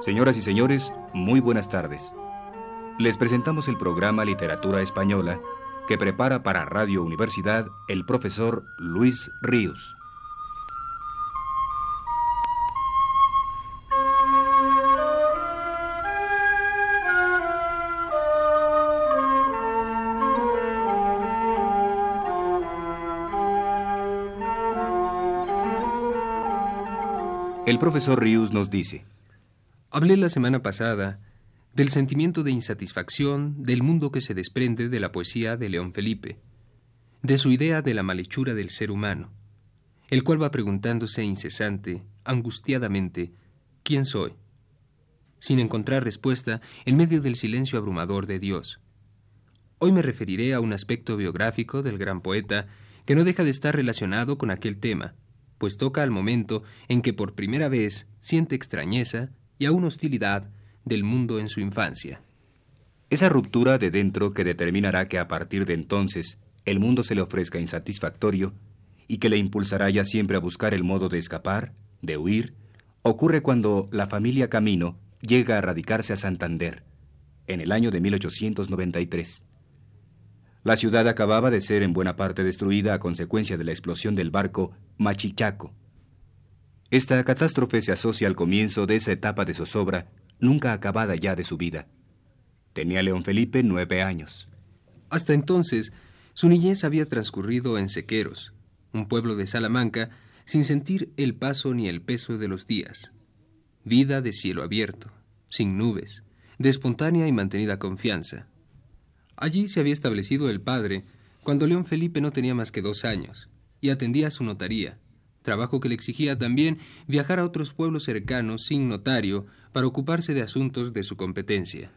Señoras y señores, muy buenas tardes. Les presentamos el programa Literatura Española que prepara para Radio Universidad el profesor Luis Ríos. El profesor Ríos nos dice, Hablé la semana pasada del sentimiento de insatisfacción del mundo que se desprende de la poesía de León Felipe, de su idea de la malhechura del ser humano, el cual va preguntándose incesante, angustiadamente, ¿quién soy? sin encontrar respuesta en medio del silencio abrumador de Dios. Hoy me referiré a un aspecto biográfico del gran poeta que no deja de estar relacionado con aquel tema, pues toca al momento en que por primera vez siente extrañeza y aún hostilidad del mundo en su infancia. Esa ruptura de dentro que determinará que a partir de entonces el mundo se le ofrezca insatisfactorio y que le impulsará ya siempre a buscar el modo de escapar, de huir, ocurre cuando la familia Camino llega a radicarse a Santander, en el año de 1893. La ciudad acababa de ser en buena parte destruida a consecuencia de la explosión del barco Machichaco. Esta catástrofe se asocia al comienzo de esa etapa de zozobra nunca acabada ya de su vida. Tenía León Felipe nueve años. Hasta entonces, su niñez había transcurrido en Sequeros, un pueblo de Salamanca, sin sentir el paso ni el peso de los días. Vida de cielo abierto, sin nubes, de espontánea y mantenida confianza. Allí se había establecido el padre cuando León Felipe no tenía más que dos años y atendía a su notaría, trabajo que le exigía también viajar a otros pueblos cercanos sin notario para ocuparse de asuntos de su competencia.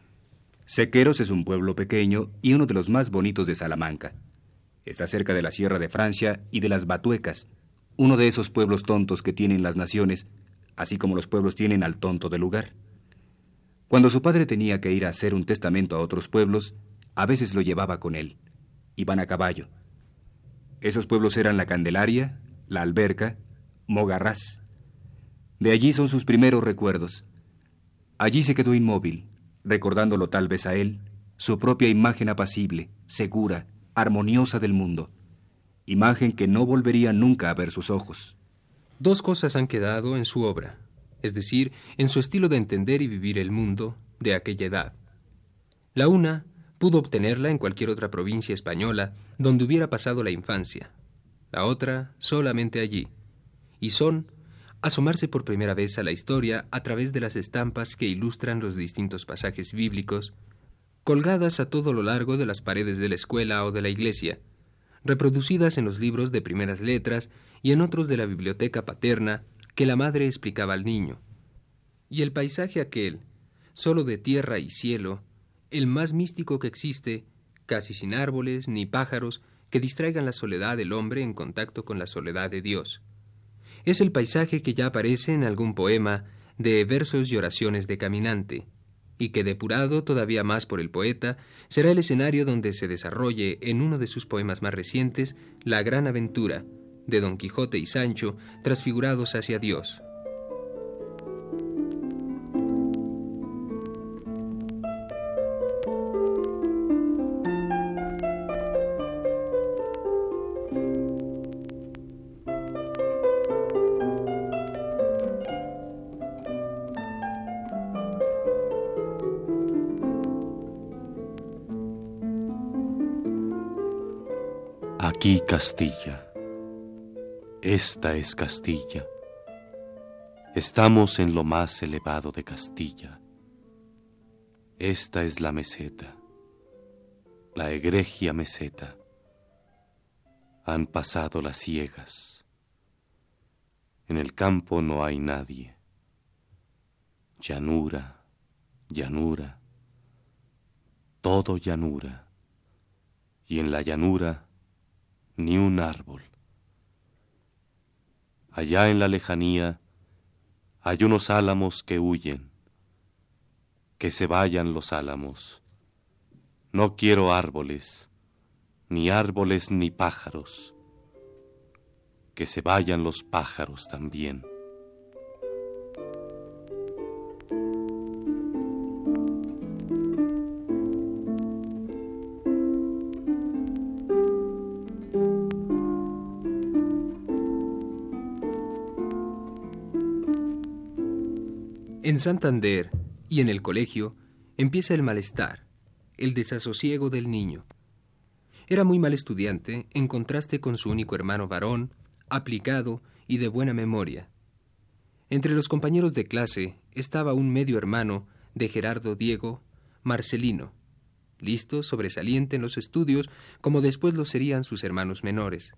Sequeros es un pueblo pequeño y uno de los más bonitos de Salamanca. Está cerca de la Sierra de Francia y de las Batuecas, uno de esos pueblos tontos que tienen las naciones, así como los pueblos tienen al tonto del lugar. Cuando su padre tenía que ir a hacer un testamento a otros pueblos, a veces lo llevaba con él. Iban a caballo. Esos pueblos eran la Candelaria, la Alberca, Mogarraz. De allí son sus primeros recuerdos. Allí se quedó inmóvil, recordándolo tal vez a él, su propia imagen apacible, segura, armoniosa del mundo, imagen que no volvería nunca a ver sus ojos. Dos cosas han quedado en su obra, es decir, en su estilo de entender y vivir el mundo de aquella edad. La una Pudo obtenerla en cualquier otra provincia española donde hubiera pasado la infancia, la otra solamente allí, y son asomarse por primera vez a la historia a través de las estampas que ilustran los distintos pasajes bíblicos, colgadas a todo lo largo de las paredes de la escuela o de la iglesia, reproducidas en los libros de primeras letras y en otros de la biblioteca paterna que la madre explicaba al niño. Y el paisaje aquel, solo de tierra y cielo, el más místico que existe, casi sin árboles ni pájaros que distraigan la soledad del hombre en contacto con la soledad de Dios. Es el paisaje que ya aparece en algún poema de versos y oraciones de caminante, y que depurado todavía más por el poeta, será el escenario donde se desarrolle en uno de sus poemas más recientes la gran aventura de Don Quijote y Sancho transfigurados hacia Dios. Aquí Castilla. Esta es Castilla. Estamos en lo más elevado de Castilla. Esta es la meseta, la egregia meseta. Han pasado las ciegas. En el campo no hay nadie. Llanura, llanura, todo llanura. Y en la llanura ni un árbol. Allá en la lejanía hay unos álamos que huyen. Que se vayan los álamos. No quiero árboles, ni árboles ni pájaros. Que se vayan los pájaros también. En Santander y en el colegio empieza el malestar, el desasosiego del niño. Era muy mal estudiante en contraste con su único hermano varón, aplicado y de buena memoria. Entre los compañeros de clase estaba un medio hermano de Gerardo Diego, Marcelino, listo, sobresaliente en los estudios, como después lo serían sus hermanos menores.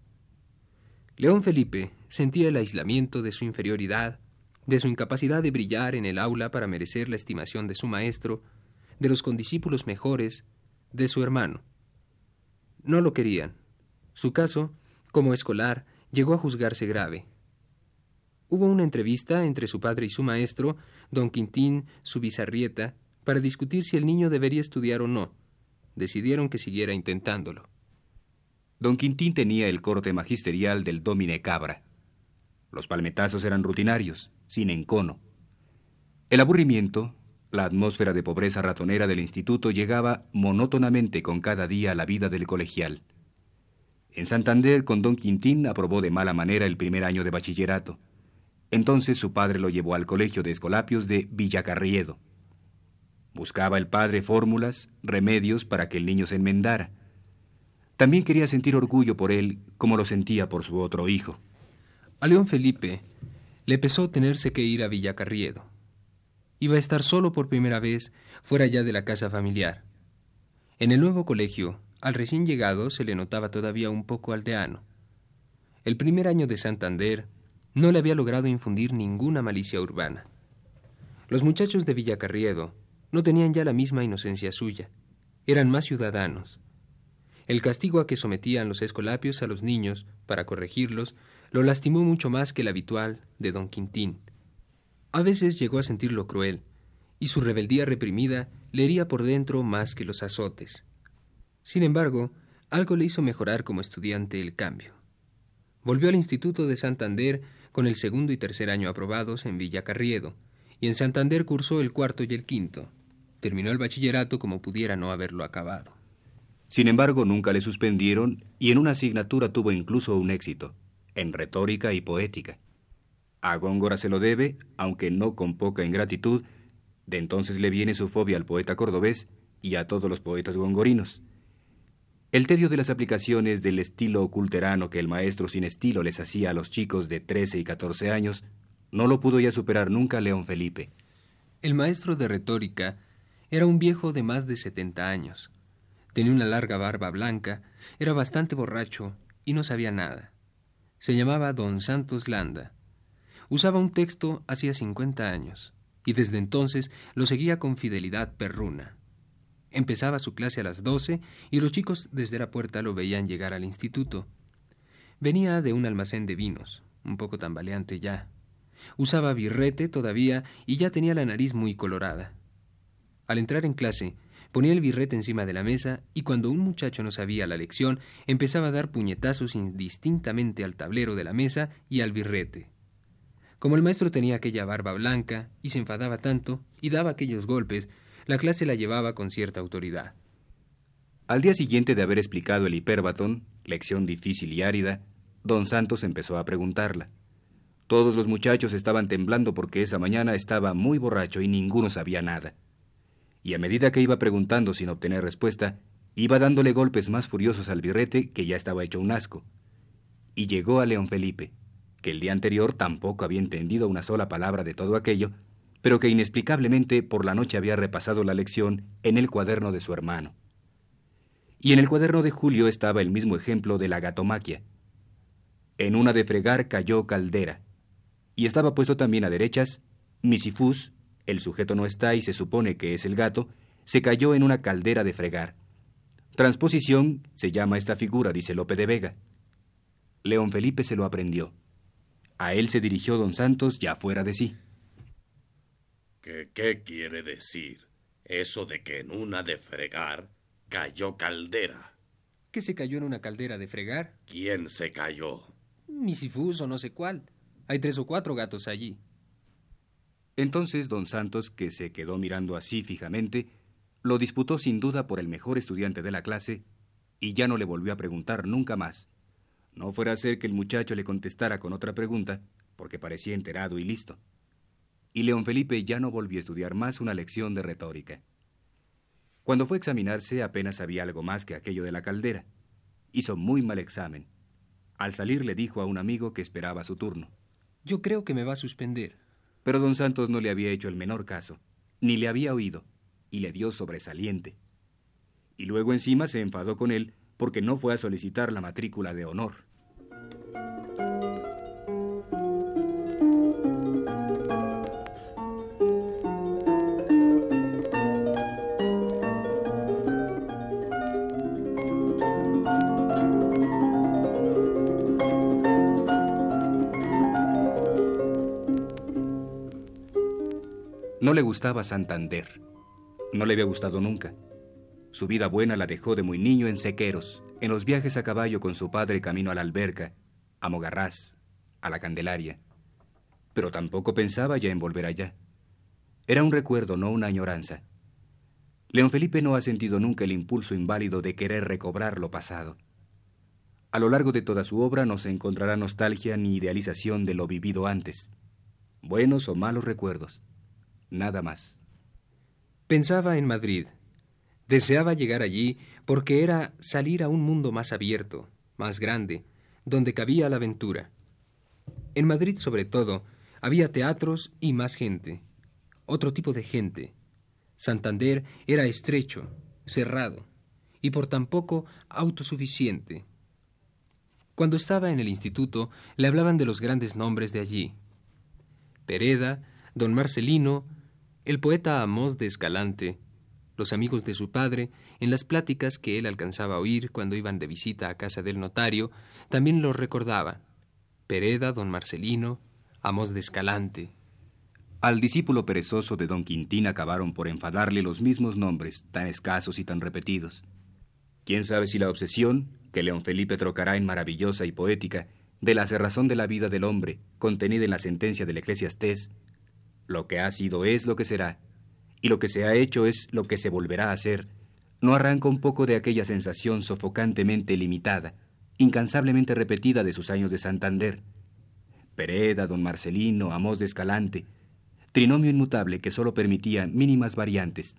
León Felipe sentía el aislamiento de su inferioridad, de su incapacidad de brillar en el aula para merecer la estimación de su maestro, de los condiscípulos mejores, de su hermano. No lo querían. Su caso, como escolar, llegó a juzgarse grave. Hubo una entrevista entre su padre y su maestro, don Quintín Subizarrieta, para discutir si el niño debería estudiar o no. Decidieron que siguiera intentándolo. Don Quintín tenía el corte magisterial del Domine Cabra. Los palmetazos eran rutinarios, sin encono. El aburrimiento, la atmósfera de pobreza ratonera del instituto llegaba monótonamente con cada día a la vida del colegial. En Santander, con don Quintín, aprobó de mala manera el primer año de bachillerato. Entonces su padre lo llevó al colegio de Escolapios de Villacarriedo. Buscaba el padre fórmulas, remedios para que el niño se enmendara. También quería sentir orgullo por él como lo sentía por su otro hijo. A León Felipe le pesó tenerse que ir a Villacarriedo. Iba a estar solo por primera vez fuera ya de la casa familiar. En el nuevo colegio, al recién llegado se le notaba todavía un poco aldeano. El primer año de Santander no le había logrado infundir ninguna malicia urbana. Los muchachos de Villacarriedo no tenían ya la misma inocencia suya, eran más ciudadanos. El castigo a que sometían los escolapios a los niños para corregirlos lo lastimó mucho más que el habitual de don Quintín. A veces llegó a sentirlo cruel, y su rebeldía reprimida le hería por dentro más que los azotes. Sin embargo, algo le hizo mejorar como estudiante el cambio. Volvió al Instituto de Santander con el segundo y tercer año aprobados en Villa Carriedo, y en Santander cursó el cuarto y el quinto. Terminó el bachillerato como pudiera no haberlo acabado. Sin embargo, nunca le suspendieron y en una asignatura tuvo incluso un éxito en retórica y poética. A Góngora se lo debe, aunque no con poca ingratitud, de entonces le viene su fobia al poeta cordobés y a todos los poetas gongorinos. El tedio de las aplicaciones del estilo culterano que el maestro sin estilo les hacía a los chicos de 13 y 14 años no lo pudo ya superar nunca León Felipe. El maestro de retórica era un viejo de más de 70 años. Tenía una larga barba blanca, era bastante borracho y no sabía nada. Se llamaba Don Santos Landa. Usaba un texto hacía 50 años y desde entonces lo seguía con fidelidad perruna. Empezaba su clase a las doce y los chicos desde la puerta lo veían llegar al instituto. Venía de un almacén de vinos, un poco tambaleante ya. Usaba birrete todavía y ya tenía la nariz muy colorada. Al entrar en clase, Ponía el birrete encima de la mesa y cuando un muchacho no sabía la lección, empezaba a dar puñetazos indistintamente al tablero de la mesa y al birrete. Como el maestro tenía aquella barba blanca y se enfadaba tanto y daba aquellos golpes, la clase la llevaba con cierta autoridad. Al día siguiente de haber explicado el hiperbatón, lección difícil y árida, don Santos empezó a preguntarla. Todos los muchachos estaban temblando porque esa mañana estaba muy borracho y ninguno sabía nada y a medida que iba preguntando sin obtener respuesta, iba dándole golpes más furiosos al birrete que ya estaba hecho un asco. Y llegó a León Felipe, que el día anterior tampoco había entendido una sola palabra de todo aquello, pero que inexplicablemente por la noche había repasado la lección en el cuaderno de su hermano. Y en el cuaderno de Julio estaba el mismo ejemplo de la gatomaquia. En una de fregar cayó caldera, y estaba puesto también a derechas misifus el sujeto no está y se supone que es el gato, se cayó en una caldera de fregar. Transposición se llama esta figura, dice Lope de Vega. León Felipe se lo aprendió. A él se dirigió don Santos ya fuera de sí. ¿Qué, ¿Qué quiere decir eso de que en una de fregar cayó caldera? ¿Qué se cayó en una caldera de fregar? ¿Quién se cayó? Misifuso, no sé cuál. Hay tres o cuatro gatos allí. Entonces don Santos, que se quedó mirando así fijamente, lo disputó sin duda por el mejor estudiante de la clase y ya no le volvió a preguntar nunca más. No fuera a ser que el muchacho le contestara con otra pregunta, porque parecía enterado y listo. y León Felipe ya no volvió a estudiar más una lección de retórica. Cuando fue a examinarse apenas sabía algo más que aquello de la caldera. Hizo muy mal examen. Al salir le dijo a un amigo que esperaba su turno. Yo creo que me va a suspender. Pero don Santos no le había hecho el menor caso, ni le había oído, y le dio sobresaliente. Y luego encima se enfadó con él porque no fue a solicitar la matrícula de honor. No le gustaba Santander. No le había gustado nunca. Su vida buena la dejó de muy niño en sequeros, en los viajes a caballo con su padre camino a la alberca, a Mogarraz, a la Candelaria. Pero tampoco pensaba ya en volver allá. Era un recuerdo, no una añoranza. León Felipe no ha sentido nunca el impulso inválido de querer recobrar lo pasado. A lo largo de toda su obra no se encontrará nostalgia ni idealización de lo vivido antes, buenos o malos recuerdos nada más. Pensaba en Madrid. Deseaba llegar allí porque era salir a un mundo más abierto, más grande, donde cabía la aventura. En Madrid, sobre todo, había teatros y más gente, otro tipo de gente. Santander era estrecho, cerrado y por tan poco autosuficiente. Cuando estaba en el instituto, le hablaban de los grandes nombres de allí. Pereda, don Marcelino, el poeta Amós de Escalante, los amigos de su padre, en las pláticas que él alcanzaba a oír cuando iban de visita a casa del notario, también los recordaban. Pereda, don Marcelino, Amós de Escalante. Al discípulo perezoso de don Quintín acabaron por enfadarle los mismos nombres, tan escasos y tan repetidos. ¿Quién sabe si la obsesión, que León Felipe trocará en maravillosa y poética, de la cerrazón de la vida del hombre, contenida en la sentencia del Eclesiastés, lo que ha sido es lo que será, y lo que se ha hecho es lo que se volverá a hacer. No arranca un poco de aquella sensación sofocantemente limitada, incansablemente repetida de sus años de Santander. Pereda, don Marcelino, Amos de Escalante, trinomio inmutable que sólo permitía mínimas variantes.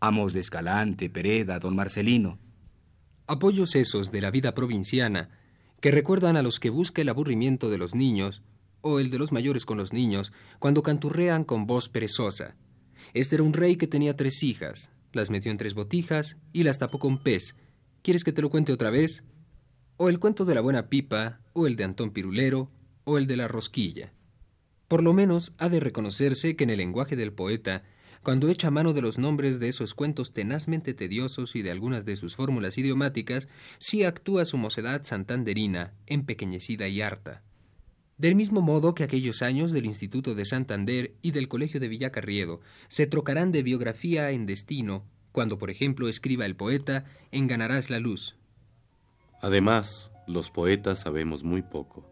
Amos de Escalante, Pereda, don Marcelino. Apoyos esos de la vida provinciana que recuerdan a los que busca el aburrimiento de los niños o el de los mayores con los niños, cuando canturrean con voz perezosa. Este era un rey que tenía tres hijas, las metió en tres botijas y las tapó con pez. ¿Quieres que te lo cuente otra vez? O el cuento de la buena pipa, o el de Antón Pirulero, o el de la rosquilla. Por lo menos ha de reconocerse que en el lenguaje del poeta, cuando echa mano de los nombres de esos cuentos tenazmente tediosos y de algunas de sus fórmulas idiomáticas, sí actúa su mocedad santanderina, empequeñecida y harta. Del mismo modo que aquellos años del Instituto de Santander y del Colegio de Villacarriedo se trocarán de biografía en destino, cuando por ejemplo escriba el poeta en Ganarás la luz. Además, los poetas sabemos muy poco.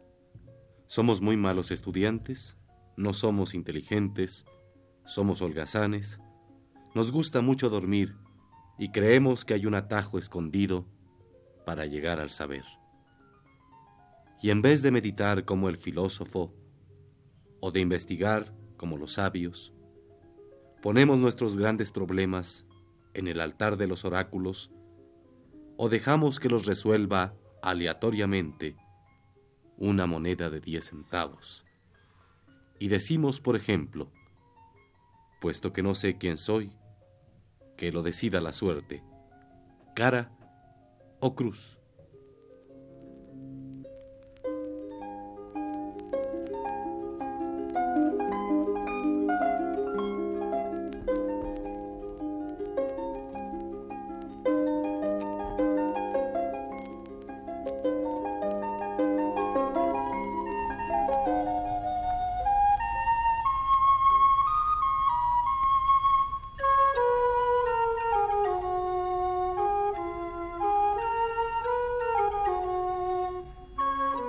Somos muy malos estudiantes, no somos inteligentes, somos holgazanes, nos gusta mucho dormir y creemos que hay un atajo escondido para llegar al saber y en vez de meditar como el filósofo o de investigar como los sabios, ponemos nuestros grandes problemas en el altar de los oráculos o dejamos que los resuelva aleatoriamente una moneda de diez centavos. Y decimos, por ejemplo, puesto que no sé quién soy, que lo decida la suerte, cara o cruz.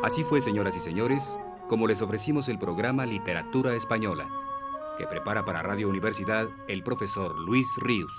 Así fue, señoras y señores, como les ofrecimos el programa Literatura Española, que prepara para Radio Universidad el profesor Luis Ríos.